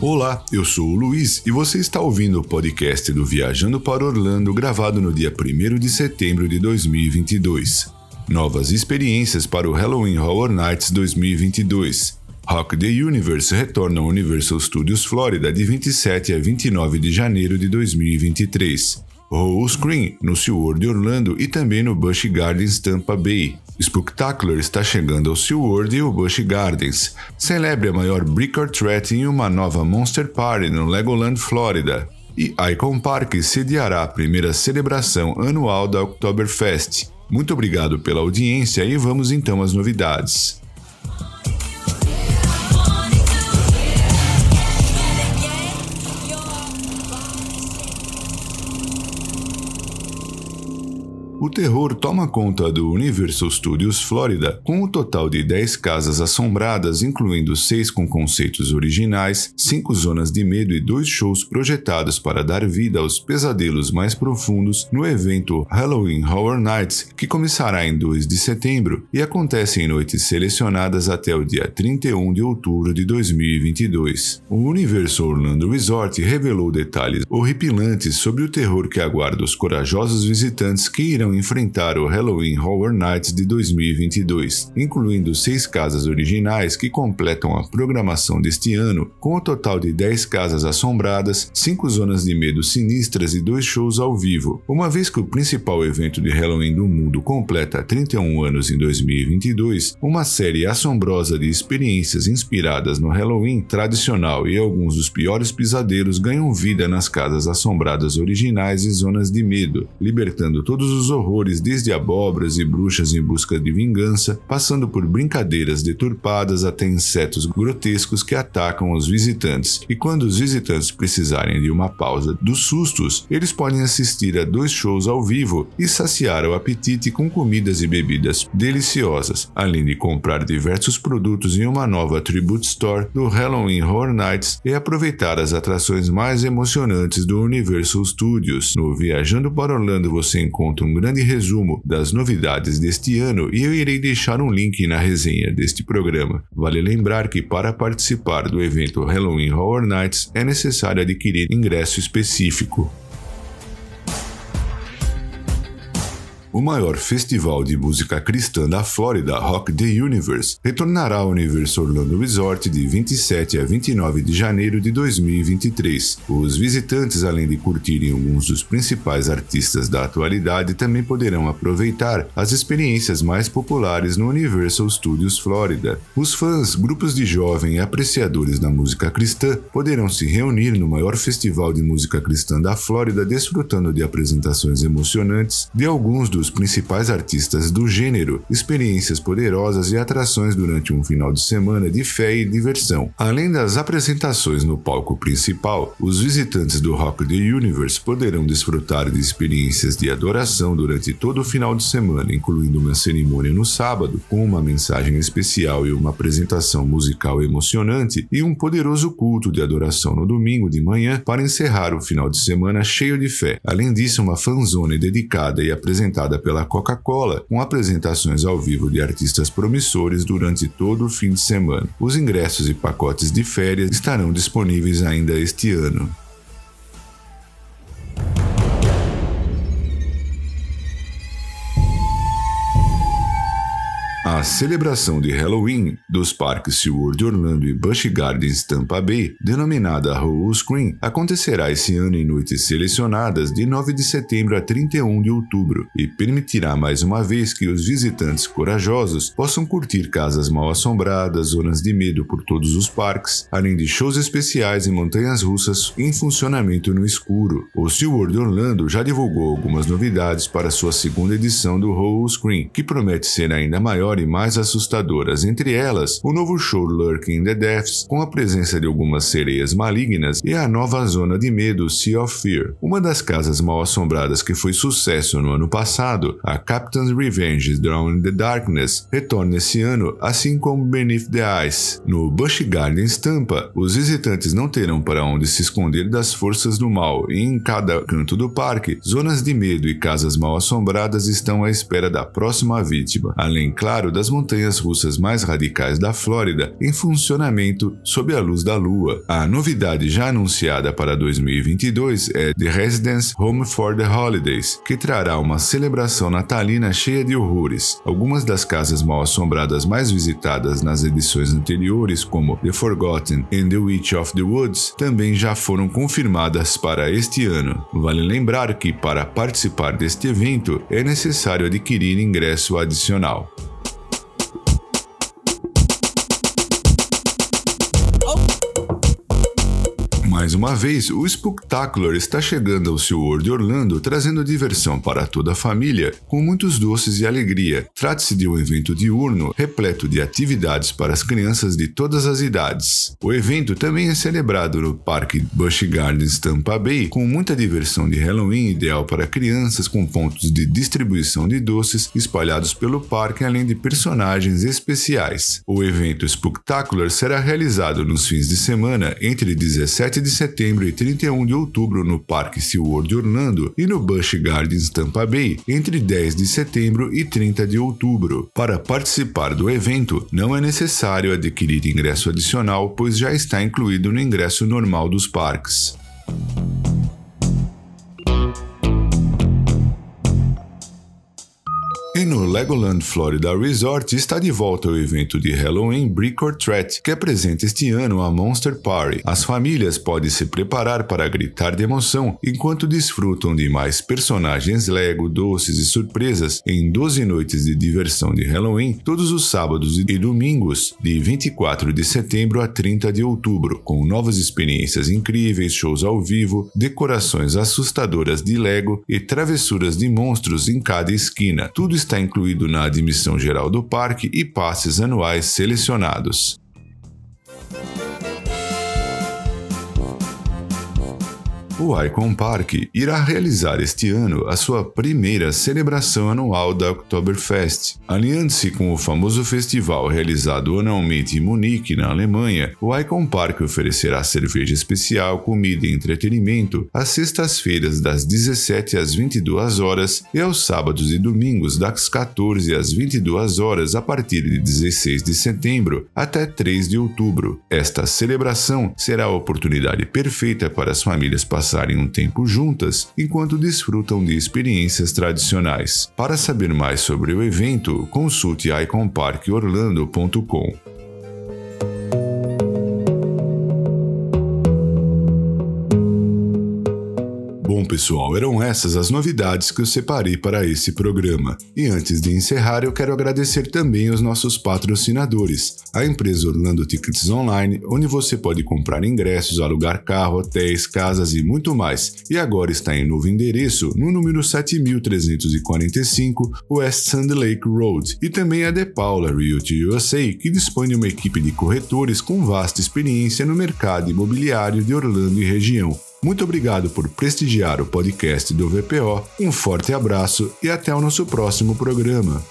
Olá, eu sou o Luiz e você está ouvindo o podcast do Viajando para Orlando, gravado no dia 1 de setembro de 2022. Novas experiências para o Halloween Horror Nights 2022. Rock the Universe retorna ao Universal Studios Florida de 27 a 29 de janeiro de 2023. Roll Screen no SeaWorld Orlando e também no Busch Gardens Tampa Bay. Spooktacular está chegando ao SeaWorld e o Busch Gardens. Celebre a maior Brick or Threat em uma nova Monster Party no Legoland, Flórida. E Icon Park sediará a primeira celebração anual da Oktoberfest. Muito obrigado pela audiência e vamos então às novidades. O terror toma conta do Universal Studios Florida, com um total de 10 casas assombradas, incluindo 6 com conceitos originais, 5 zonas de medo e 2 shows projetados para dar vida aos pesadelos mais profundos no evento Halloween Horror Nights, que começará em 2 de setembro e acontece em noites selecionadas até o dia 31 de outubro de 2022. O Universal Orlando Resort revelou detalhes horripilantes sobre o terror que aguarda os corajosos visitantes que irão enfrentar o Halloween Horror Nights de 2022, incluindo seis casas originais que completam a programação deste ano, com o total de 10 casas assombradas, 5 zonas de medo sinistras e dois shows ao vivo. Uma vez que o principal evento de Halloween do mundo completa 31 anos em 2022, uma série assombrosa de experiências inspiradas no Halloween tradicional e alguns dos piores pesadelos ganham vida nas casas assombradas originais e zonas de medo, libertando todos os horrores desde abóboras e bruxas em busca de vingança, passando por brincadeiras deturpadas até insetos grotescos que atacam os visitantes. E quando os visitantes precisarem de uma pausa dos sustos, eles podem assistir a dois shows ao vivo e saciar o apetite com comidas e bebidas deliciosas, além de comprar diversos produtos em uma nova Tribute Store do Halloween Horror Nights e aproveitar as atrações mais emocionantes do Universal Studios. No Viajando para Orlando você encontra um grande grande resumo das novidades deste ano e eu irei deixar um link na resenha deste programa. Vale lembrar que para participar do evento Halloween Horror Nights é necessário adquirir ingresso específico. O maior festival de música cristã da Flórida, Rock the Universe, retornará ao Universo Orlando Resort de 27 a 29 de janeiro de 2023. Os visitantes, além de curtirem alguns dos principais artistas da atualidade, também poderão aproveitar as experiências mais populares no Universal Studios Florida. Os fãs, grupos de jovens e apreciadores da música cristã poderão se reunir no maior festival de música cristã da Flórida, desfrutando de apresentações emocionantes de alguns dos dos principais artistas do gênero, experiências poderosas e atrações durante um final de semana de fé e diversão. Além das apresentações no palco principal, os visitantes do Rock the Universe poderão desfrutar de experiências de adoração durante todo o final de semana, incluindo uma cerimônia no sábado, com uma mensagem especial e uma apresentação musical emocionante, e um poderoso culto de adoração no domingo de manhã para encerrar o final de semana cheio de fé. Além disso, uma fanzone dedicada e apresentada pela Coca-Cola, com apresentações ao vivo de artistas promissores durante todo o fim de semana. Os ingressos e pacotes de férias estarão disponíveis ainda este ano. A celebração de Halloween dos parques SeaWorld Orlando e Busch Gardens Tampa Bay, denominada Halloween Screen, acontecerá esse ano em noites selecionadas de 9 de setembro a 31 de outubro e permitirá mais uma vez que os visitantes corajosos possam curtir casas mal assombradas, zonas de medo por todos os parques, além de shows especiais e montanhas russas em funcionamento no escuro. O SeaWorld Orlando já divulgou algumas novidades para sua segunda edição do Halloween Screen, que promete ser ainda maior e mais assustadoras, entre elas o novo show Lurking in the Depths, com a presença de algumas sereias malignas, e a nova zona de medo Sea of Fear. Uma das casas mal assombradas que foi sucesso no ano passado, a Captain's Revenge Drawn in the Darkness, retorna esse ano, assim como Beneath the Ice. No Busch Gardens Tampa, os visitantes não terão para onde se esconder das forças do mal, e em cada canto do parque, zonas de medo e casas mal assombradas estão à espera da próxima vítima, além, claro, das montanhas russas mais radicais da Flórida em funcionamento sob a luz da lua. A novidade já anunciada para 2022 é The Residence Home for the Holidays, que trará uma celebração natalina cheia de horrores. Algumas das casas mal assombradas mais visitadas nas edições anteriores, como The Forgotten and The Witch of the Woods, também já foram confirmadas para este ano. Vale lembrar que, para participar deste evento, é necessário adquirir ingresso adicional. Mais uma vez, o Spooktacular está chegando ao SeaWorld Orlando trazendo diversão para toda a família, com muitos doces e alegria. Trata-se de um evento diurno repleto de atividades para as crianças de todas as idades. O evento também é celebrado no Parque Busch Gardens Tampa Bay, com muita diversão de Halloween ideal para crianças, com pontos de distribuição de doces espalhados pelo parque, além de personagens especiais. O evento Spooktacular será realizado nos fins de semana entre 17 de de setembro e 31 de outubro no Parque SeaWorld Orlando e no Busch Gardens Tampa Bay entre 10 de setembro e 30 de outubro. Para participar do evento, não é necessário adquirir ingresso adicional, pois já está incluído no ingresso normal dos parques. E no Legoland Florida Resort está de volta o evento de Halloween Brick or Threat, que apresenta este ano a Monster Party. As famílias podem se preparar para gritar de emoção enquanto desfrutam de mais personagens Lego, doces e surpresas em 12 noites de diversão de Halloween, todos os sábados e domingos, de 24 de setembro a 30 de outubro, com novas experiências incríveis, shows ao vivo, decorações assustadoras de Lego e travessuras de monstros em cada esquina. Tudo está está incluído na admissão geral do parque e passes anuais selecionados. O Icon Park irá realizar este ano a sua primeira celebração anual da Oktoberfest. Alinhando-se com o famoso festival realizado anualmente em Munique, na Alemanha, o Icon Park oferecerá cerveja especial, comida e entretenimento às sextas-feiras das 17 às 22 horas e aos sábados e domingos das 14 às 22 horas a partir de 16 de setembro até 3 de outubro. Esta celebração será a oportunidade perfeita para as famílias passarem passarem um tempo juntas enquanto desfrutam de experiências tradicionais. Para saber mais sobre o evento, consulte iconparkorlando.com. Bom, pessoal, eram essas as novidades que eu separei para esse programa. E antes de encerrar, eu quero agradecer também os nossos patrocinadores, a empresa Orlando Tickets Online, onde você pode comprar ingressos, alugar carro, hotéis, casas e muito mais. E agora está em novo endereço, no número 7345 West Sand Lake Road. E também a De Paula Realty USA, que dispõe de uma equipe de corretores com vasta experiência no mercado imobiliário de Orlando e região. Muito obrigado por prestigiar o podcast do VPO, um forte abraço e até o nosso próximo programa.